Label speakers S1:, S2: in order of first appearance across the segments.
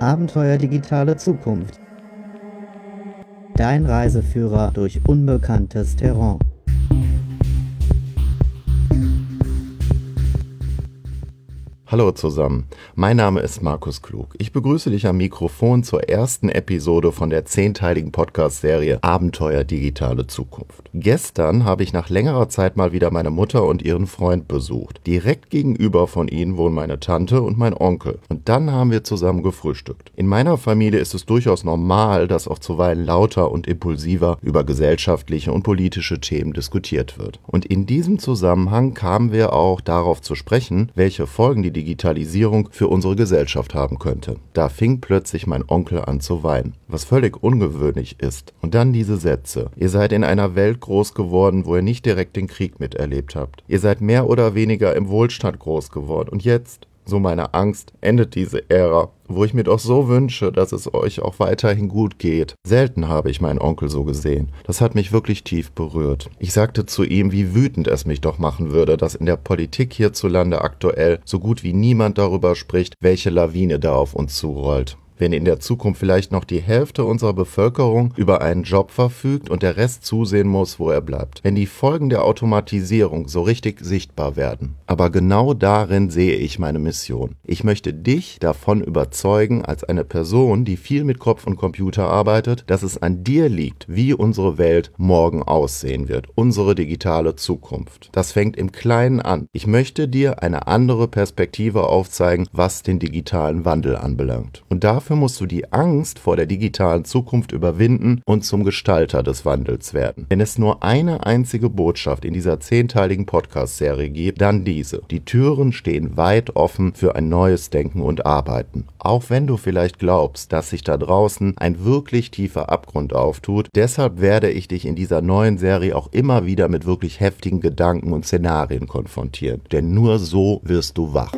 S1: Abenteuer digitale Zukunft. Dein Reiseführer durch unbekanntes Terrain.
S2: Hallo zusammen, mein Name ist Markus Klug. Ich begrüße dich am Mikrofon zur ersten Episode von der zehnteiligen Podcast-Serie Abenteuer digitale Zukunft. Gestern habe ich nach längerer Zeit mal wieder meine Mutter und ihren Freund besucht. Direkt gegenüber von ihnen wohnen meine Tante und mein Onkel. Und dann haben wir zusammen gefrühstückt. In meiner Familie ist es durchaus normal, dass auch zuweilen lauter und impulsiver über gesellschaftliche und politische Themen diskutiert wird. Und in diesem Zusammenhang kamen wir auch darauf zu sprechen, welche Folgen die Digitalisierung für unsere Gesellschaft haben könnte. Da fing plötzlich mein Onkel an zu weinen, was völlig ungewöhnlich ist. Und dann diese Sätze. Ihr seid in einer Welt groß geworden, wo ihr nicht direkt den Krieg miterlebt habt. Ihr seid mehr oder weniger im Wohlstand groß geworden. Und jetzt so meine Angst, endet diese Ära, wo ich mir doch so wünsche, dass es euch auch weiterhin gut geht. Selten habe ich meinen Onkel so gesehen. Das hat mich wirklich tief berührt. Ich sagte zu ihm, wie wütend es mich doch machen würde, dass in der Politik hierzulande aktuell so gut wie niemand darüber spricht, welche Lawine da auf uns zurollt wenn in der Zukunft vielleicht noch die Hälfte unserer Bevölkerung über einen Job verfügt und der Rest zusehen muss, wo er bleibt. Wenn die Folgen der Automatisierung so richtig sichtbar werden. Aber genau darin sehe ich meine Mission. Ich möchte dich davon überzeugen, als eine Person, die viel mit Kopf und Computer arbeitet, dass es an dir liegt, wie unsere Welt morgen aussehen wird. Unsere digitale Zukunft. Das fängt im Kleinen an. Ich möchte dir eine andere Perspektive aufzeigen, was den digitalen Wandel anbelangt. Und dafür Dafür musst du die Angst vor der digitalen Zukunft überwinden und zum Gestalter des Wandels werden. Wenn es nur eine einzige Botschaft in dieser zehnteiligen Podcast-Serie gibt, dann diese. Die Türen stehen weit offen für ein neues Denken und Arbeiten. Auch wenn du vielleicht glaubst, dass sich da draußen ein wirklich tiefer Abgrund auftut, deshalb werde ich dich in dieser neuen Serie auch immer wieder mit wirklich heftigen Gedanken und Szenarien konfrontieren. Denn nur so wirst du wach.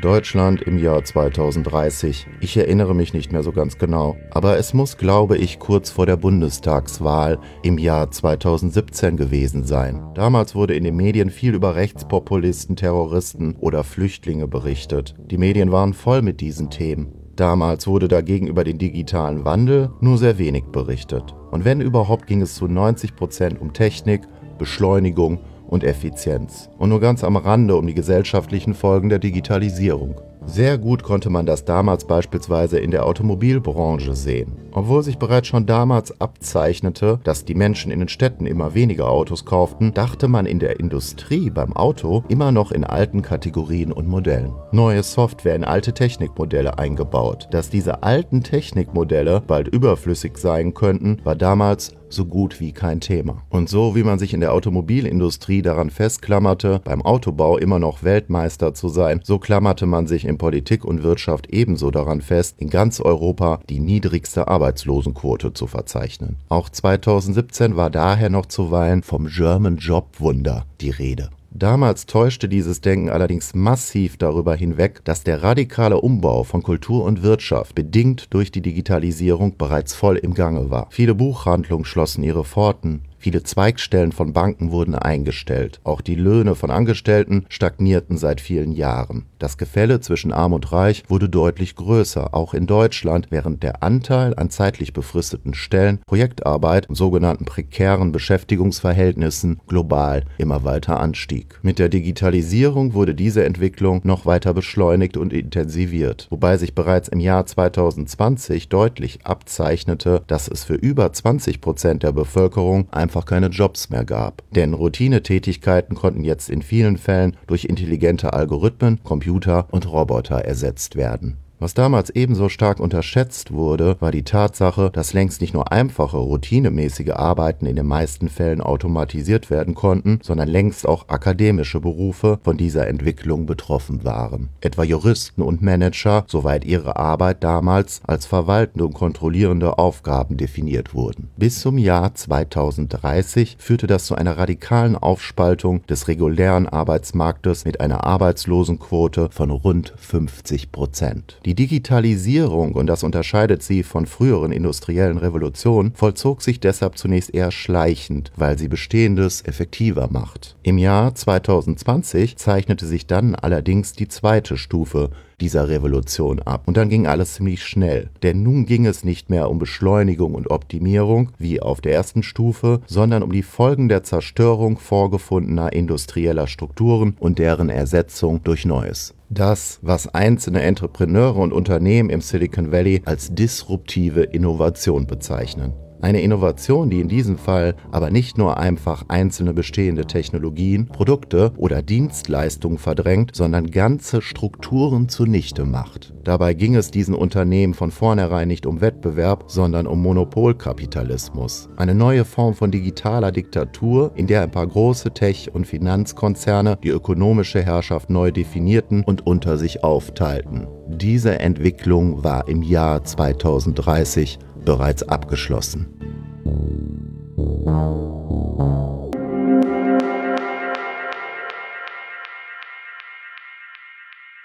S2: Deutschland im Jahr 2030. Ich erinnere mich nicht mehr so ganz genau. Aber es muss, glaube ich, kurz vor der Bundestagswahl im Jahr 2017 gewesen sein. Damals wurde in den Medien viel über Rechtspopulisten, Terroristen oder Flüchtlinge berichtet. Die Medien waren voll mit diesen Themen. Damals wurde dagegen über den digitalen Wandel nur sehr wenig berichtet. Und wenn überhaupt ging es zu 90 Prozent um Technik, Beschleunigung und Effizienz und nur ganz am Rande um die gesellschaftlichen Folgen der Digitalisierung. Sehr gut konnte man das damals beispielsweise in der Automobilbranche sehen. Obwohl sich bereits schon damals abzeichnete, dass die Menschen in den Städten immer weniger Autos kauften, dachte man in der Industrie beim Auto immer noch in alten Kategorien und Modellen. Neue Software in alte Technikmodelle eingebaut. Dass diese alten Technikmodelle bald überflüssig sein könnten, war damals so gut wie kein Thema. Und so wie man sich in der Automobilindustrie daran festklammerte, beim Autobau immer noch Weltmeister zu sein, so klammerte man sich in Politik und Wirtschaft ebenso daran fest, in ganz Europa die niedrigste Arbeitslosenquote zu verzeichnen. Auch 2017 war daher noch zuweilen vom German Job Wunder die Rede. Damals täuschte dieses Denken allerdings massiv darüber hinweg, dass der radikale Umbau von Kultur und Wirtschaft, bedingt durch die Digitalisierung, bereits voll im Gange war. Viele Buchhandlungen schlossen ihre Pforten, Viele Zweigstellen von Banken wurden eingestellt. Auch die Löhne von Angestellten stagnierten seit vielen Jahren. Das Gefälle zwischen Arm und Reich wurde deutlich größer, auch in Deutschland, während der Anteil an zeitlich befristeten Stellen, Projektarbeit und sogenannten prekären Beschäftigungsverhältnissen global immer weiter anstieg. Mit der Digitalisierung wurde diese Entwicklung noch weiter beschleunigt und intensiviert, wobei sich bereits im Jahr 2020 deutlich abzeichnete, dass es für über 20 Prozent der Bevölkerung einfach einfach keine Jobs mehr gab. Denn Routinetätigkeiten konnten jetzt in vielen Fällen durch intelligente Algorithmen, Computer und Roboter ersetzt werden. Was damals ebenso stark unterschätzt wurde, war die Tatsache, dass längst nicht nur einfache, routinemäßige Arbeiten in den meisten Fällen automatisiert werden konnten, sondern längst auch akademische Berufe von dieser Entwicklung betroffen waren. Etwa Juristen und Manager, soweit ihre Arbeit damals als verwaltende und kontrollierende Aufgaben definiert wurden. Bis zum Jahr 2030 führte das zu einer radikalen Aufspaltung des regulären Arbeitsmarktes mit einer Arbeitslosenquote von rund 50 Prozent. Die Die Digitalisierung, und das unterscheidet sie von früheren industriellen Revolutionen, vollzog sich deshalb zunächst eher schleichend, weil sie Bestehendes effektiver macht. Im Jahr 2020 zeichnete sich dann allerdings die zweite Stufe dieser Revolution ab. Und dann ging alles ziemlich schnell. Denn nun ging es nicht mehr um Beschleunigung und Optimierung, wie auf der ersten Stufe, sondern um die Folgen der Zerstörung vorgefundener industrieller Strukturen und deren Ersetzung durch Neues das, was einzelne Entrepreneure und Unternehmen im Silicon Valley als disruptive Innovation bezeichnen. Eine Innovation, die in diesem Fall aber nicht nur einfach einzelne bestehende Technologien, Produkte oder Dienstleistungen verdrängt, sondern ganze Strukturen zunichte macht. Dabei ging es diesen Unternehmen von vornherein nicht um Wettbewerb, sondern um Monopolkapitalismus. Eine neue Form von digitaler Diktatur, in der ein paar große Tech- und Finanzkonzerne die ökonomische Herrschaft neu definierten und unter sich aufteilten. Diese Entwicklung war im Jahr 2030 bereits abgeschlossen.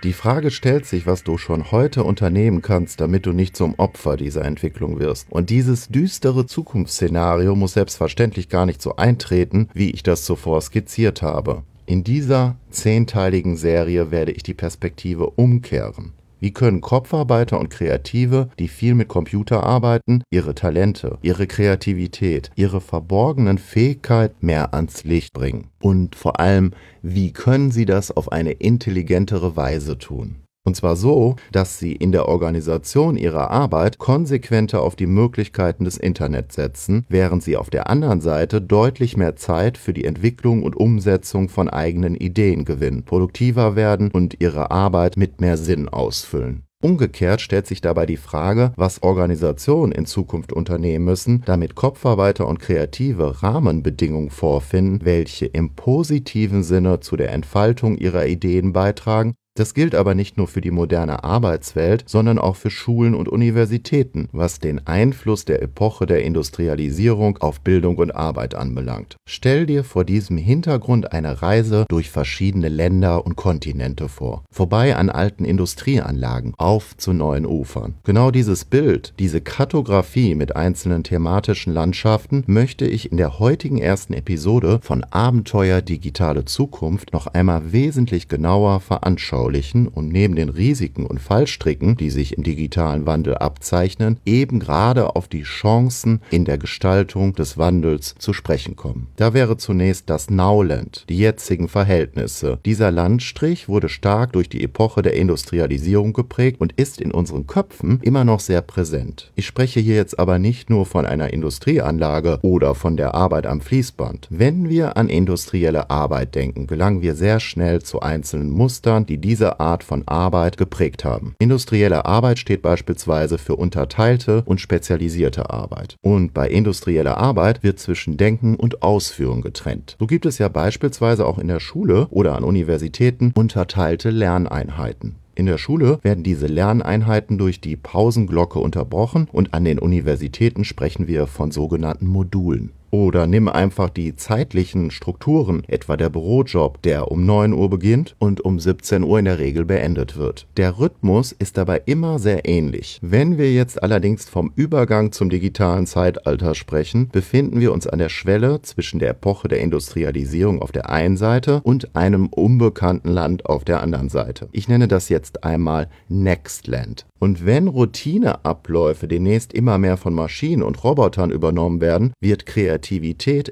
S2: Die Frage stellt sich, was du schon heute unternehmen kannst, damit du nicht zum Opfer dieser Entwicklung wirst. Und dieses düstere Zukunftsszenario muss selbstverständlich gar nicht so eintreten, wie ich das zuvor skizziert habe. In dieser zehnteiligen Serie werde ich die Perspektive umkehren. Wie können Kopfarbeiter und Kreative, die viel mit Computer arbeiten, ihre Talente, ihre Kreativität, ihre verborgenen Fähigkeiten mehr ans Licht bringen? Und vor allem, wie können sie das auf eine intelligentere Weise tun? Und zwar so, dass sie in der Organisation ihrer Arbeit konsequenter auf die Möglichkeiten des Internets setzen, während sie auf der anderen Seite deutlich mehr Zeit für die Entwicklung und Umsetzung von eigenen Ideen gewinnen, produktiver werden und ihre Arbeit mit mehr Sinn ausfüllen. Umgekehrt stellt sich dabei die Frage, was Organisationen in Zukunft unternehmen müssen, damit Kopfarbeiter und Kreative Rahmenbedingungen vorfinden, welche im positiven Sinne zu der Entfaltung ihrer Ideen beitragen das gilt aber nicht nur für die moderne Arbeitswelt, sondern auch für Schulen und Universitäten, was den Einfluss der Epoche der Industrialisierung auf Bildung und Arbeit anbelangt. Stell dir vor diesem Hintergrund eine Reise durch verschiedene Länder und Kontinente vor. Vorbei an alten Industrieanlagen, auf zu neuen Ufern. Genau dieses Bild, diese Kartografie mit einzelnen thematischen Landschaften möchte ich in der heutigen ersten Episode von Abenteuer Digitale Zukunft noch einmal wesentlich genauer veranschaulichen veranschaulichen und neben den Risiken und Fallstricken, die sich im digitalen Wandel abzeichnen, eben gerade auf die Chancen in der Gestaltung des Wandels zu sprechen kommen. Da wäre zunächst das Nowland, die jetzigen Verhältnisse. Dieser Landstrich wurde stark durch die Epoche der Industrialisierung geprägt und ist in unseren Köpfen immer noch sehr präsent. Ich spreche hier jetzt aber nicht nur von einer Industrieanlage oder von der Arbeit am Fließband. Wenn wir an industrielle Arbeit denken, gelangen wir sehr schnell zu einzelnen Mustern, die diese diese Art von Arbeit geprägt haben. Industrielle Arbeit steht beispielsweise für unterteilte und spezialisierte Arbeit. Und bei industrieller Arbeit wird zwischen Denken und Ausführung getrennt. So gibt es ja beispielsweise auch in der Schule oder an Universitäten unterteilte Lerneinheiten. In der Schule werden diese Lerneinheiten durch die Pausenglocke unterbrochen und an den Universitäten sprechen wir von sogenannten Modulen. Oder nimm einfach die zeitlichen Strukturen, etwa der Bürojob, der um 9 Uhr beginnt und um 17 Uhr in der Regel beendet wird. Der Rhythmus ist dabei immer sehr ähnlich. Wenn wir jetzt allerdings vom Übergang zum digitalen Zeitalter sprechen, befinden wir uns an der Schwelle zwischen der Epoche der Industrialisierung auf der einen Seite und einem unbekannten Land auf der anderen Seite. Ich nenne das jetzt einmal Nextland. Und wenn Routineabläufe demnächst immer mehr von Maschinen und Robotern übernommen werden, wird Kreativität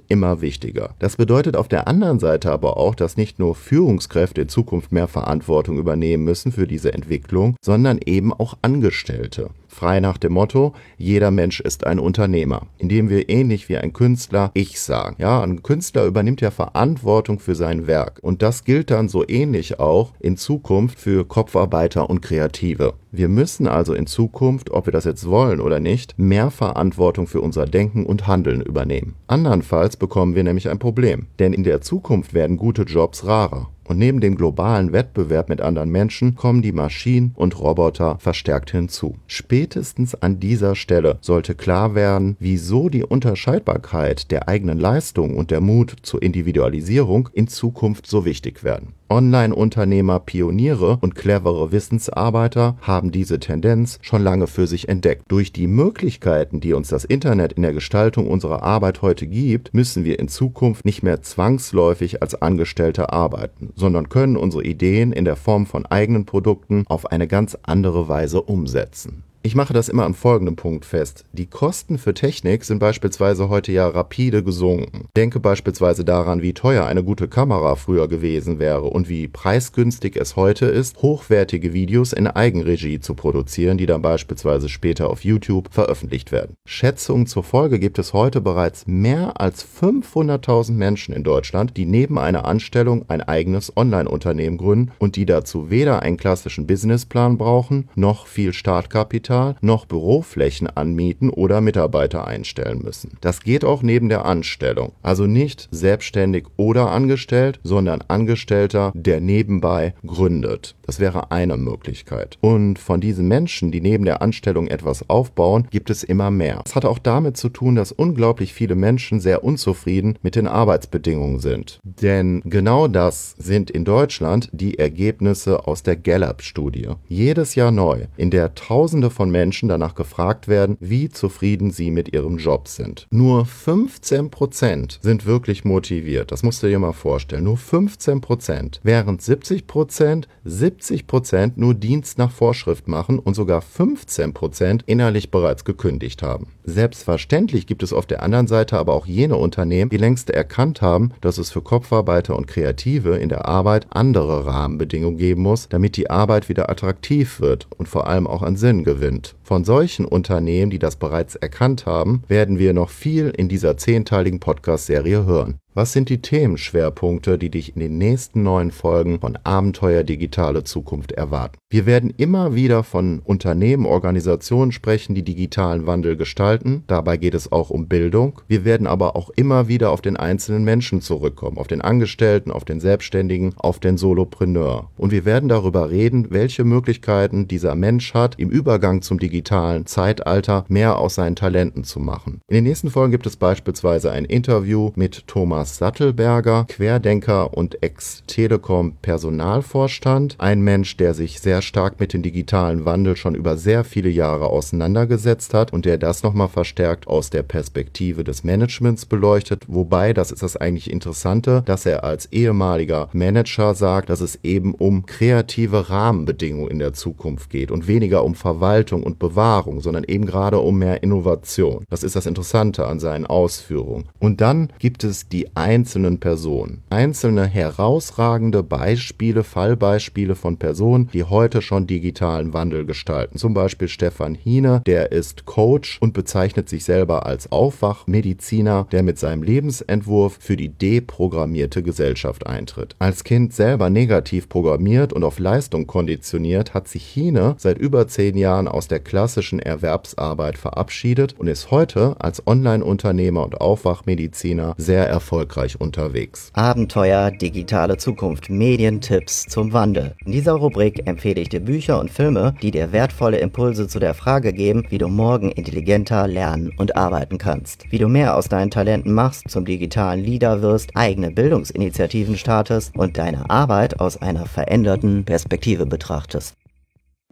S2: immer wichtiger. Das bedeutet auf der anderen Seite aber auch, dass nicht nur Führungskräfte in Zukunft mehr Verantwortung übernehmen müssen für diese Entwicklung, sondern eben auch Angestellte frei nach dem Motto, jeder Mensch ist ein Unternehmer, indem wir ähnlich wie ein Künstler ich sagen. Ja, ein Künstler übernimmt ja Verantwortung für sein Werk und das gilt dann so ähnlich auch in Zukunft für Kopfarbeiter und Kreative. Wir müssen also in Zukunft, ob wir das jetzt wollen oder nicht, mehr Verantwortung für unser Denken und Handeln übernehmen. Andernfalls bekommen wir nämlich ein Problem, denn in der Zukunft werden gute Jobs rarer. Und neben dem globalen Wettbewerb mit anderen Menschen kommen die Maschinen und Roboter verstärkt hinzu. Spätestens an dieser Stelle sollte klar werden, wieso die Unterscheidbarkeit der eigenen Leistung und der Mut zur Individualisierung in Zukunft so wichtig werden. Online-Unternehmer, Pioniere und clevere Wissensarbeiter haben diese Tendenz schon lange für sich entdeckt. Durch die Möglichkeiten, die uns das Internet in der Gestaltung unserer Arbeit heute gibt, müssen wir in Zukunft nicht mehr zwangsläufig als Angestellte arbeiten, sondern können unsere Ideen in der Form von eigenen Produkten auf eine ganz andere Weise umsetzen. Ich mache das immer an folgendem Punkt fest. Die Kosten für Technik sind beispielsweise heute ja rapide gesunken. Denke beispielsweise daran, wie teuer eine gute Kamera früher gewesen wäre und wie preisgünstig es heute ist, hochwertige Videos in Eigenregie zu produzieren, die dann beispielsweise später auf YouTube veröffentlicht werden. Schätzungen zur Folge gibt es heute bereits mehr als 500.000 Menschen in Deutschland, die neben einer Anstellung ein eigenes Online-Unternehmen gründen und die dazu weder einen klassischen Businessplan brauchen, noch viel Startkapital Kapital noch Büroflächen anmieten oder Mitarbeiter einstellen müssen. Das geht auch neben der Anstellung. Also nicht selbstständig oder angestellt, sondern Angestellter, der nebenbei gründet. Das wäre eine Möglichkeit. Und von diesen Menschen, die neben der Anstellung etwas aufbauen, gibt es immer mehr. Das hat auch damit zu tun, dass unglaublich viele Menschen sehr unzufrieden mit den Arbeitsbedingungen sind. Denn genau das sind in Deutschland die Ergebnisse aus der Gallup-Studie. Jedes Jahr neu, in der Tausende von Menschen danach gefragt werden, wie zufrieden sie mit ihrem Job sind. Nur 15 Prozent sind wirklich motiviert. Das musst du dir mal vorstellen. Nur 15 Prozent. Während 70 Prozent 70 Prozent nur Dienst nach Vorschrift machen und sogar 15 Prozent innerlich bereits gekündigt haben. Selbstverständlich gibt es auf der anderen Seite aber auch jene Unternehmen, die längst erkannt haben, dass es für Kopfarbeiter und Kreative in der Arbeit andere Rahmenbedingungen geben muss, damit die Arbeit wieder attraktiv wird und vor allem auch an Sinn gewinnt. Von solchen Unternehmen, die das bereits erkannt haben, werden wir noch viel in dieser zehnteiligen Podcast-Serie hören. Was sind die Themenschwerpunkte, die dich in den nächsten neun Folgen von Abenteuer Digitale Zukunft erwarten? Wir werden immer wieder von Unternehmen, Organisationen sprechen, die digitalen Wandel gestalten. Dabei geht es auch um Bildung. Wir werden aber auch immer wieder auf den einzelnen Menschen zurückkommen, auf den Angestellten, auf den Selbstständigen, auf den Solopreneur. Und wir werden darüber reden, welche Möglichkeiten dieser Mensch hat, im Übergang zum digitalen Zeitalter mehr aus seinen Talenten zu machen. In den nächsten Folgen gibt es beispielsweise ein Interview mit Thomas Thomas Sattelberger, Querdenker und Ex-Telekom-Personalvorstand. Ein Mensch, der sich sehr stark mit dem digitalen Wandel schon über sehr viele Jahre auseinandergesetzt hat und der das nochmal verstärkt aus der Perspektive des Managements beleuchtet. Wobei, das ist das eigentlich Interessante, dass er als ehemaliger Manager sagt, dass es eben um kreative Rahmenbedingungen in der Zukunft geht und weniger um Verwaltung und Bewahrung, sondern eben gerade um mehr Innovation. Das ist das Interessante an seinen Ausführungen. Und dann gibt es die einzelnen Personen. Einzelne herausragende Beispiele, Fallbeispiele von Personen, die heute schon digitalen Wandel gestalten. Zum Beispiel Stefan Hine, der ist Coach und bezeichnet sich selber als Aufwachmediziner, der mit seinem Lebensentwurf für die deprogrammierte Gesellschaft eintritt. Als Kind selber negativ programmiert und auf Leistung konditioniert, hat sich Hine seit über zehn Jahren aus der klassischen Erwerbsarbeit verabschiedet und ist heute als Online-Unternehmer und Aufwachmediziner sehr erfolgreich erfolgreich unterwegs.
S1: Abenteuer, digitale Zukunft, Medientipps zum Wandel. In dieser Rubrik empfehle ich dir Bücher und Filme, die dir wertvolle Impulse zu der Frage geben, wie du morgen intelligenter lernen und arbeiten kannst. Wie du mehr aus deinen Talenten machst, zum digitalen Leader wirst, eigene Bildungsinitiativen startest und deine Arbeit aus einer veränderten Perspektive betrachtest.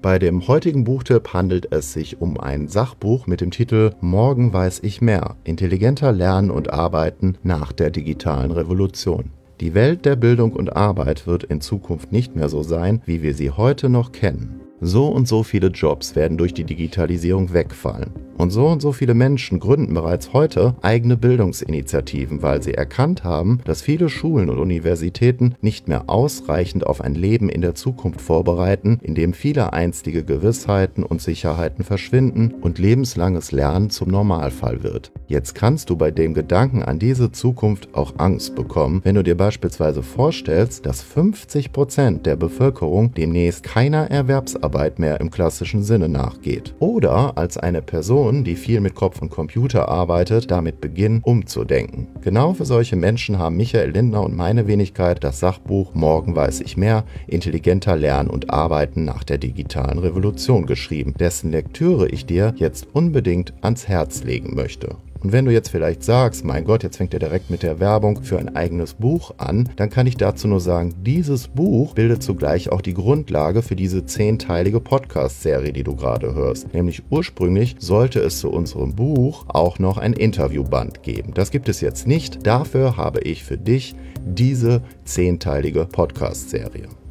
S2: Bei dem heutigen Buchtipp handelt es sich um ein Sachbuch mit dem Titel Morgen weiß ich mehr. Intelligenter Lernen und Arbeiten nach der digitalen Revolution. Die Welt der Bildung und Arbeit wird in Zukunft nicht mehr so sein, wie wir sie heute noch kennen. So und so viele Jobs werden durch die Digitalisierung wegfallen. Und so und so viele Menschen gründen bereits heute eigene Bildungsinitiativen, weil sie erkannt haben, dass viele Schulen und Universitäten nicht mehr ausreichend auf ein Leben in der Zukunft vorbereiten, in dem viele einstige Gewissheiten und Sicherheiten verschwinden und lebenslanges Lernen zum Normalfall wird. Jetzt kannst du bei dem Gedanken an diese Zukunft auch Angst bekommen, wenn du dir beispielsweise vorstellst, dass 50 Prozent der Bevölkerung demnächst keiner Erwerbsarbeit mehr im klassischen Sinne nachgeht. Oder als eine Person die viel mit Kopf und Computer arbeitet, damit beginnen, umzudenken. Genau für solche Menschen haben Michael Lindner und meine Wenigkeit das Sachbuch Morgen weiß ich mehr, intelligenter Lernen und Arbeiten nach der digitalen Revolution geschrieben, dessen Lektüre ich dir jetzt unbedingt ans Herz legen möchte. Und wenn du jetzt vielleicht sagst, mein Gott, jetzt fängt er direkt mit der Werbung für ein eigenes Buch an, dann kann ich dazu nur sagen, dieses Buch bildet zugleich auch die Grundlage für diese zehnteilige Podcast-Serie, die du gerade hörst. Nämlich ursprünglich sollte es zu unserem Buch auch noch ein Interviewband geben. Das gibt es jetzt nicht. Dafür habe ich für dich diese zehnteilige Podcast-Serie.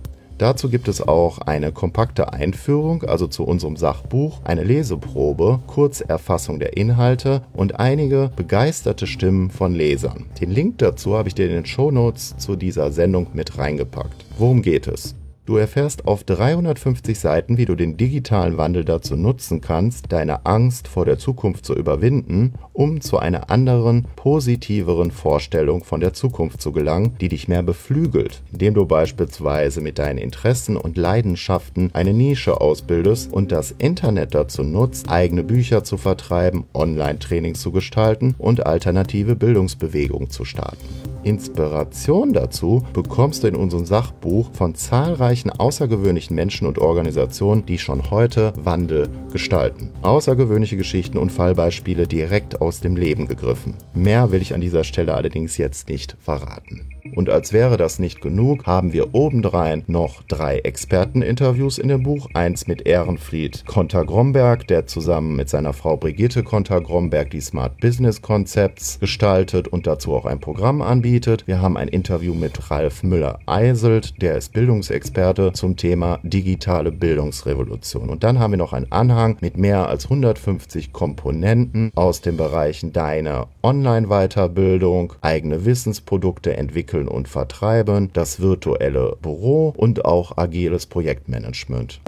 S2: Dazu gibt es auch eine kompakte Einführung, also zu unserem Sachbuch, eine Leseprobe, Kurzerfassung der Inhalte und einige begeisterte Stimmen von Lesern. Den Link dazu habe ich dir in den Shownotes zu dieser Sendung mit reingepackt. Worum geht es? Du erfährst auf 350 Seiten, wie du den digitalen Wandel dazu nutzen kannst, deine Angst vor der Zukunft zu überwinden, um zu einer anderen, positiveren Vorstellung von der Zukunft zu gelangen, die dich mehr beflügelt, indem du beispielsweise mit deinen Interessen und Leidenschaften eine Nische ausbildest und das Internet dazu nutzt, eigene Bücher zu vertreiben, Online-Trainings zu gestalten und alternative Bildungsbewegungen zu starten. Inspiration dazu bekommst du in unserem Sachbuch von zahlreichen außergewöhnlichen Menschen und Organisationen, die schon heute Wandel gestalten. Außergewöhnliche Geschichten und Fallbeispiele direkt aus dem Leben gegriffen. Mehr will ich an dieser Stelle allerdings jetzt nicht verraten. Und als wäre das nicht genug, haben wir obendrein noch drei Experteninterviews in dem Buch. Eins mit Ehrenfried Konter-Gromberg, der zusammen mit seiner Frau Brigitte Konter-Gromberg die Smart Business Concepts gestaltet und dazu auch ein Programm anbietet. Wir haben ein Interview mit Ralf Müller-Eiselt, der ist Bildungsexperte zum Thema digitale Bildungsrevolution. Und dann haben wir noch einen Anhang mit mehr als 150 Komponenten aus den Bereichen deine Online-Weiterbildung, eigene Wissensprodukte entwickeln und vertreiben, das virtuelle Büro und auch agiles Projektmanagement.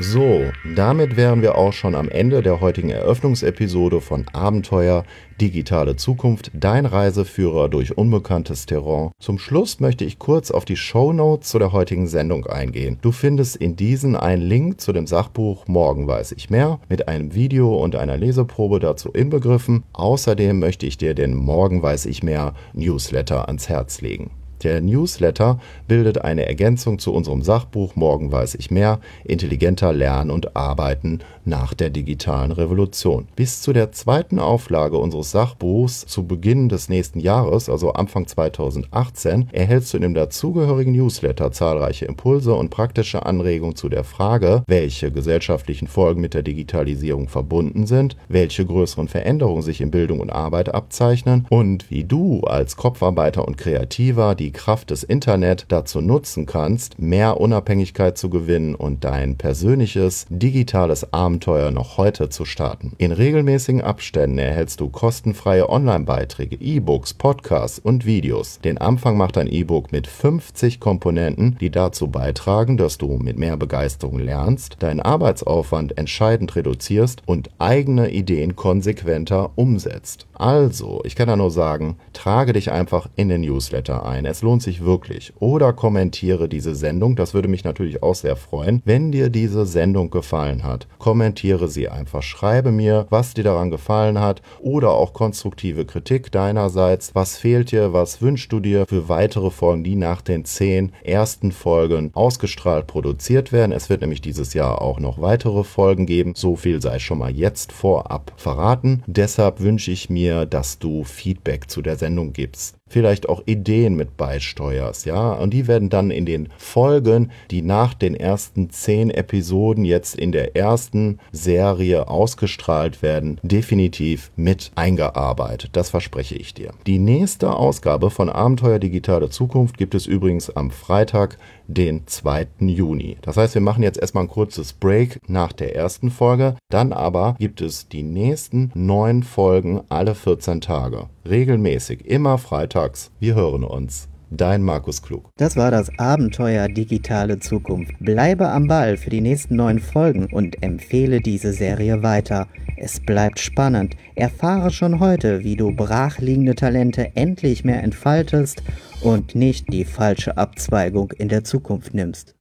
S2: So, damit wären wir auch schon am Ende der heutigen Eröffnungsepisode von Abenteuer Digitale Zukunft, dein Reiseführer durch unbekanntes Terrain. Zum Schluss möchte ich kurz auf die Show Notes zu der heutigen Sendung eingehen. Du findest in diesen einen Link zu dem Sachbuch Morgen weiß ich mehr mit einem Video und einer Leseprobe dazu inbegriffen. Außerdem möchte ich dir den Morgen weiß ich mehr Newsletter ans Herz legen. Der Newsletter bildet eine Ergänzung zu unserem Sachbuch Morgen weiß ich mehr, intelligenter Lernen und Arbeiten nach der digitalen Revolution. Bis zu der zweiten Auflage unseres Sachbuchs zu Beginn des nächsten Jahres, also Anfang 2018, erhältst du in dem dazugehörigen Newsletter zahlreiche Impulse und praktische Anregungen zu der Frage, welche gesellschaftlichen Folgen mit der Digitalisierung verbunden sind, welche größeren Veränderungen sich in Bildung und Arbeit abzeichnen und wie du als Kopfarbeiter und Kreativer die die Kraft des Internet dazu nutzen kannst, mehr Unabhängigkeit zu gewinnen und dein persönliches digitales Abenteuer noch heute zu starten. In regelmäßigen Abständen erhältst du kostenfreie Online-Beiträge, E-Books, Podcasts und Videos. Den Anfang macht ein E-Book mit 50 Komponenten, die dazu beitragen, dass du mit mehr Begeisterung lernst, deinen Arbeitsaufwand entscheidend reduzierst und eigene Ideen konsequenter umsetzt. Also, ich kann da nur sagen, trage dich einfach in den Newsletter ein. Es lohnt sich wirklich. Oder kommentiere diese Sendung. Das würde mich natürlich auch sehr freuen. Wenn dir diese Sendung gefallen hat, kommentiere sie einfach. Schreibe mir, was dir daran gefallen hat oder auch konstruktive Kritik deinerseits. Was fehlt dir? Was wünschst du dir für weitere Folgen, die nach den zehn ersten Folgen ausgestrahlt produziert werden? Es wird nämlich dieses Jahr auch noch weitere Folgen geben. So viel sei schon mal jetzt vorab verraten. Deshalb wünsche ich mir, dass du Feedback zu der Sendung gibst. Vielleicht auch Ideen mit beisteuerst, ja. Und die werden dann in den Folgen, die nach den ersten zehn Episoden jetzt in der ersten Serie ausgestrahlt werden, definitiv mit eingearbeitet. Das verspreche ich dir. Die nächste Ausgabe von Abenteuer Digitale Zukunft gibt es übrigens am Freitag, den 2. Juni. Das heißt, wir machen jetzt erstmal ein kurzes Break nach der ersten Folge. Dann aber gibt es die nächsten neun Folgen alle 14 Tage. Regelmäßig, immer freitags. Wir hören uns. Dein Markus Klug.
S1: Das war das Abenteuer Digitale Zukunft. Bleibe am Ball für die nächsten neun Folgen und empfehle diese Serie weiter. Es bleibt spannend. Erfahre schon heute, wie du brachliegende Talente endlich mehr entfaltest und nicht die falsche Abzweigung in der Zukunft nimmst.